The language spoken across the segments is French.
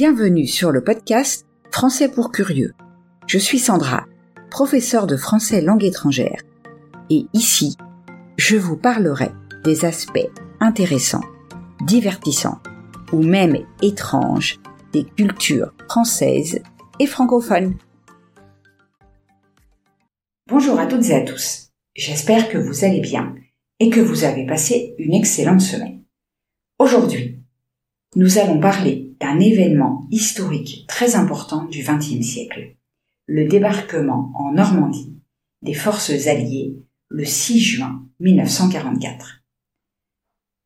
Bienvenue sur le podcast Français pour curieux. Je suis Sandra, professeure de français langue étrangère. Et ici, je vous parlerai des aspects intéressants, divertissants ou même étranges des cultures françaises et francophones. Bonjour à toutes et à tous. J'espère que vous allez bien et que vous avez passé une excellente semaine. Aujourd'hui, nous allons parler d'un événement historique très important du XXe siècle, le débarquement en Normandie des forces alliées le 6 juin 1944.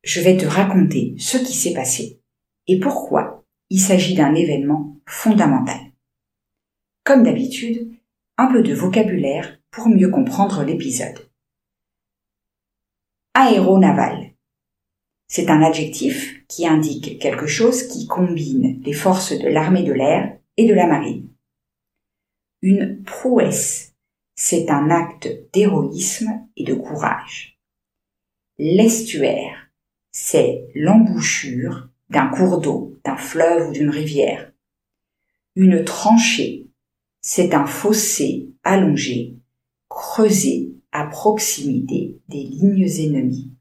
Je vais te raconter ce qui s'est passé et pourquoi il s'agit d'un événement fondamental. Comme d'habitude, un peu de vocabulaire pour mieux comprendre l'épisode. Aéronaval. C'est un adjectif qui indique quelque chose qui combine les forces de l'armée de l'air et de la marine. Une prouesse, c'est un acte d'héroïsme et de courage. L'estuaire, c'est l'embouchure d'un cours d'eau, d'un fleuve ou d'une rivière. Une tranchée, c'est un fossé allongé, creusé à proximité des lignes ennemies.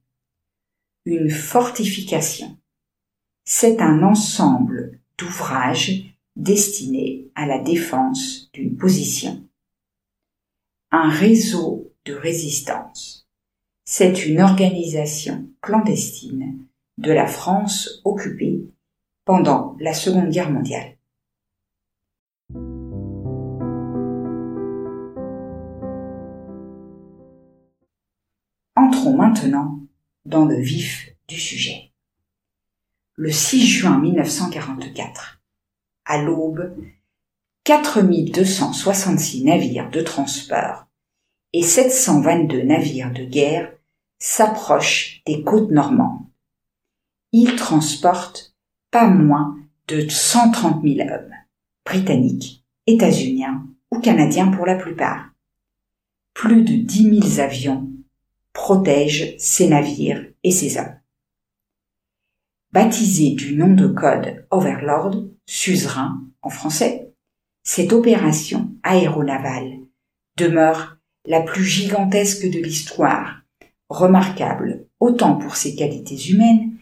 Une fortification, c'est un ensemble d'ouvrages destinés à la défense d'une position. Un réseau de résistance, c'est une organisation clandestine de la France occupée pendant la Seconde Guerre mondiale. Entrons maintenant dans le vif du sujet. Le 6 juin 1944, à l'aube, 4266 navires de transport et 722 navires de guerre s'approchent des côtes normandes. Ils transportent pas moins de 130 000 hommes, britanniques, états-uniens ou canadiens pour la plupart. Plus de 10 000 avions protègent ses navires et ses hommes. Baptisé du nom de code Overlord, suzerain en français, cette opération aéronavale demeure la plus gigantesque de l'histoire, remarquable autant pour ses qualités humaines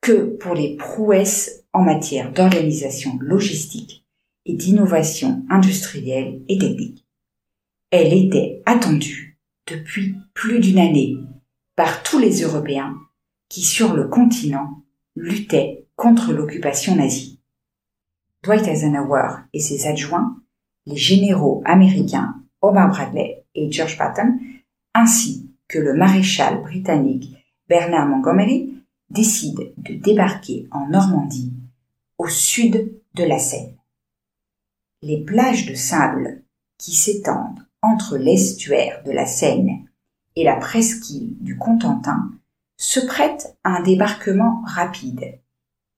que pour les prouesses en matière d'organisation logistique et d'innovation industrielle et technique. Elle était attendue depuis plus d'une année par tous les Européens qui sur le continent luttaient contre l'occupation nazie. Dwight Eisenhower et ses adjoints, les généraux américains Omar Bradley et George Patton, ainsi que le maréchal britannique Bernard Montgomery, décide de débarquer en Normandie, au sud de la Seine. Les plages de sable qui s'étendent entre l'estuaire de la Seine et la presqu'île du Cotentin se prêtent à un débarquement rapide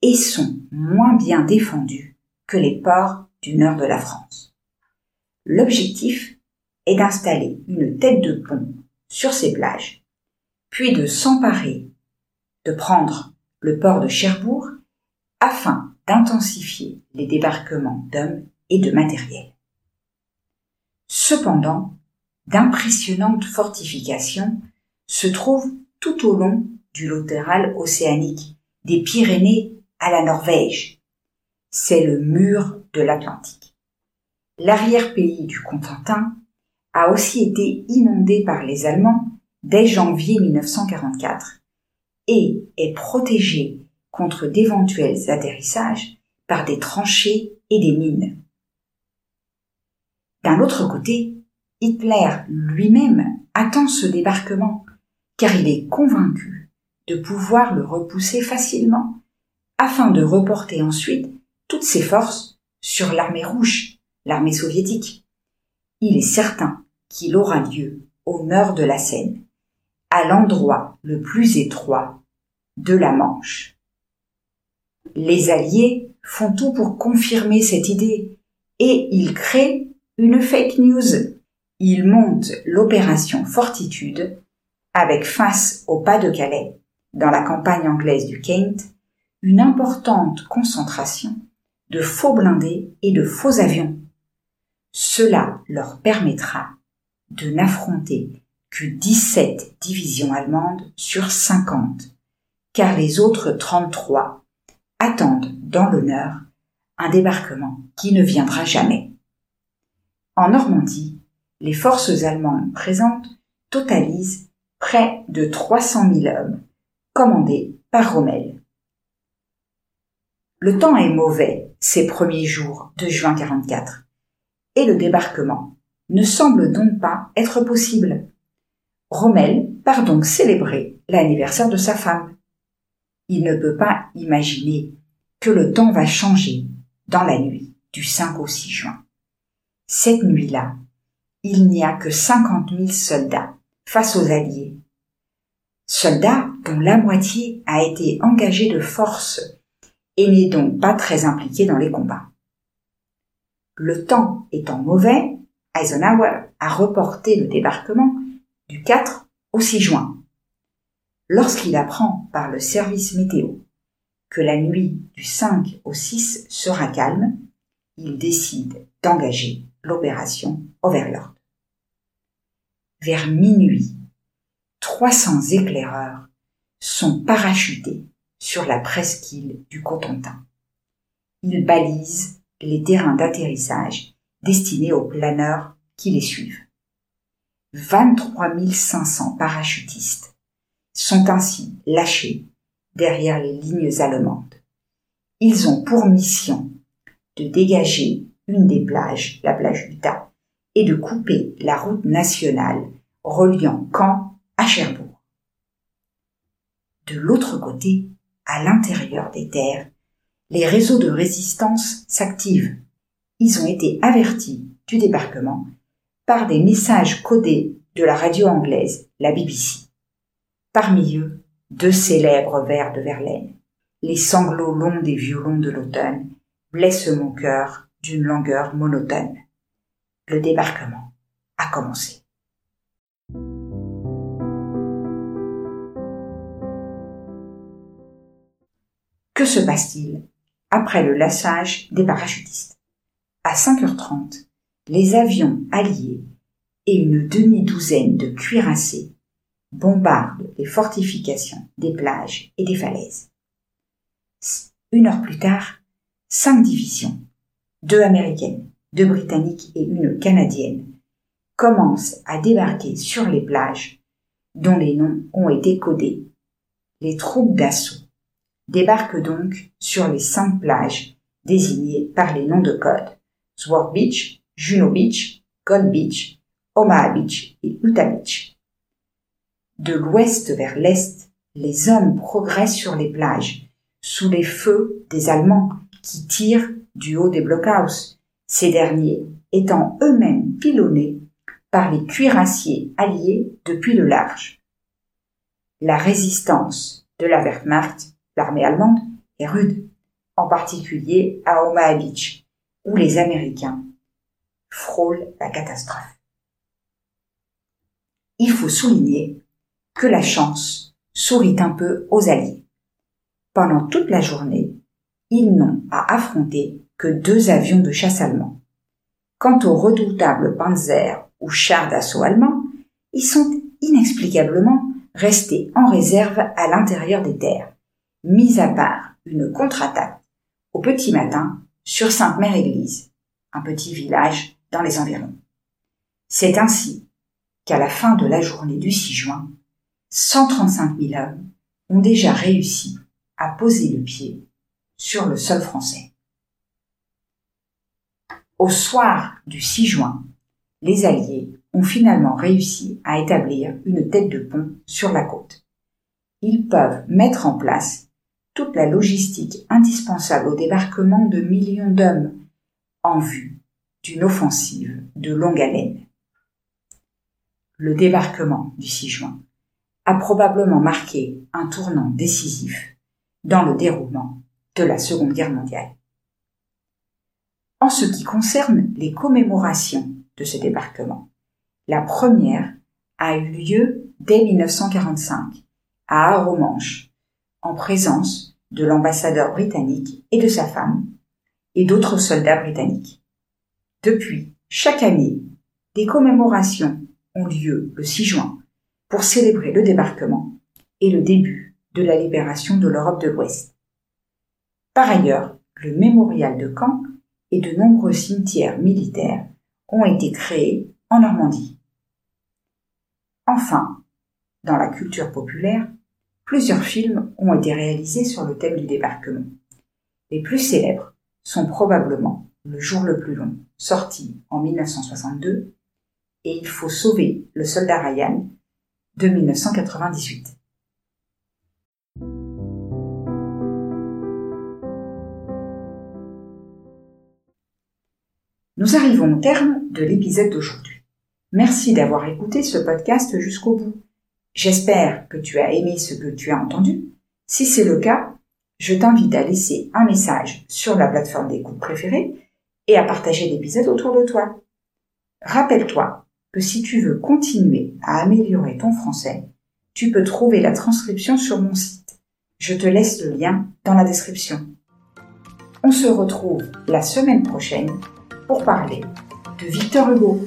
et sont moins bien défendus que les ports du nord de la France. L'objectif est d'installer une tête de pont sur ces plages, puis de s'emparer de prendre le port de Cherbourg afin d'intensifier les débarquements d'hommes et de matériel. Cependant, d'impressionnantes fortifications se trouvent tout au long du littoral océanique, des Pyrénées à la Norvège. C'est le mur de l'Atlantique. L'arrière-pays du Cotentin a aussi été inondé par les Allemands dès janvier 1944 et est protégé contre d'éventuels atterrissages par des tranchées et des mines. D'un autre côté, Hitler lui-même attend ce débarquement car il est convaincu de pouvoir le repousser facilement afin de reporter ensuite toutes ses forces sur l'armée rouge, l'armée soviétique. Il est certain qu'il aura lieu au nord de la Seine, à l'endroit le plus étroit de la Manche. Les Alliés font tout pour confirmer cette idée et ils créent une fake news. Ils montent l'opération Fortitude avec face au pas de Calais, dans la campagne anglaise du Kent, une importante concentration de faux blindés et de faux avions. Cela leur permettra de n'affronter que 17 divisions allemandes sur 50, car les autres 33 attendent dans l'honneur un débarquement qui ne viendra jamais. En Normandie, les forces allemandes présentes totalisent près de 300 000 hommes, commandés par Rommel. Le temps est mauvais ces premiers jours de juin 44 et le débarquement ne semble donc pas être possible. Rommel part donc célébrer l'anniversaire de sa femme. Il ne peut pas imaginer que le temps va changer dans la nuit du 5 au 6 juin. Cette nuit-là, il n'y a que 50 000 soldats face aux Alliés. Soldats dont la moitié a été engagée de force et n'est donc pas très impliqué dans les combats. Le temps étant mauvais, Eisenhower a reporté le débarquement du 4 au 6 juin. Lorsqu'il apprend par le service météo que la nuit du 5 au 6 sera calme, il décide d'engager l'opération Overlord. Vers minuit, 300 éclaireurs sont parachutés sur la presqu'île du Cotentin. Ils balisent les terrains d'atterrissage destinés aux planeurs qui les suivent. 23 500 parachutistes sont ainsi lâchés derrière les lignes allemandes. Ils ont pour mission de dégager une des plages, la plage d'Utah, et de couper la route nationale reliant Caen à Cherbourg. De l'autre côté, à l'intérieur des terres, les réseaux de résistance s'activent. Ils ont été avertis du débarquement par des messages codés de la radio anglaise, la BBC. Parmi eux, deux célèbres vers de Verlaine. Les sanglots longs des violons de l'automne blessent mon cœur d'une langueur monotone. Le débarquement a commencé. Que se passe-t-il après le lassage des parachutistes? À 5h30, les avions alliés et une demi-douzaine de cuirassés bombardent les fortifications des plages et des falaises. Une heure plus tard, cinq divisions, deux américaines, deux britanniques et une canadienne, commencent à débarquer sur les plages dont les noms ont été codés. Les troupes d'assaut débarquent donc sur les cinq plages désignées par les noms de code Sword Beach, Juno Beach, Gold Beach, Omaha Beach et Utah Beach. De l'ouest vers l'est, les hommes progressent sur les plages, sous les feux des Allemands qui tirent du haut des blockhouses, ces derniers étant eux-mêmes pilonnés par les cuirassiers alliés depuis le large. La résistance de la Wehrmacht L'armée allemande est rude, en particulier à Omaha Beach, où les Américains frôlent la catastrophe. Il faut souligner que la chance sourit un peu aux Alliés. Pendant toute la journée, ils n'ont à affronter que deux avions de chasse allemands. Quant aux redoutables Panzer ou chars d'assaut allemands, ils sont inexplicablement restés en réserve à l'intérieur des terres, mis à part une contre-attaque au petit matin sur Sainte-Mère-Église, un petit village dans les environs. C'est ainsi qu'à la fin de la journée du 6 juin, 135 000 hommes ont déjà réussi à poser le pied sur le sol français. Au soir du 6 juin, les Alliés ont finalement réussi à établir une tête de pont sur la côte. Ils peuvent mettre en place toute la logistique indispensable au débarquement de millions d'hommes en vue d'une offensive de longue haleine. Le débarquement du 6 juin a probablement marqué un tournant décisif dans le déroulement de la Seconde Guerre mondiale. En ce qui concerne les commémorations de ce débarquement, la première a eu lieu dès 1945 à Arromanches en présence de l'ambassadeur britannique et de sa femme, et d'autres soldats britanniques. Depuis, chaque année, des commémorations ont lieu le 6 juin pour célébrer le débarquement et le début de la libération de l'Europe de l'Ouest. Par ailleurs, le mémorial de Caen et de nombreux cimetières militaires ont été créés en Normandie. Enfin, dans la culture populaire, plusieurs films ont été réalisés sur le thème du débarquement. Les plus célèbres sont probablement Le jour le plus long, sorti en 1962, et Il faut sauver le soldat Ryan de 1998. Nous arrivons au terme de l'épisode d'aujourd'hui. Merci d'avoir écouté ce podcast jusqu'au bout. J'espère que tu as aimé ce que tu as entendu. Si c'est le cas, je t'invite à laisser un message sur la plateforme d'écoute préférée et à partager l'épisode autour de toi. Rappelle-toi que si tu veux continuer à améliorer ton français, tu peux trouver la transcription sur mon site. Je te laisse le lien dans la description. On se retrouve la semaine prochaine pour parler de Victor Hugo.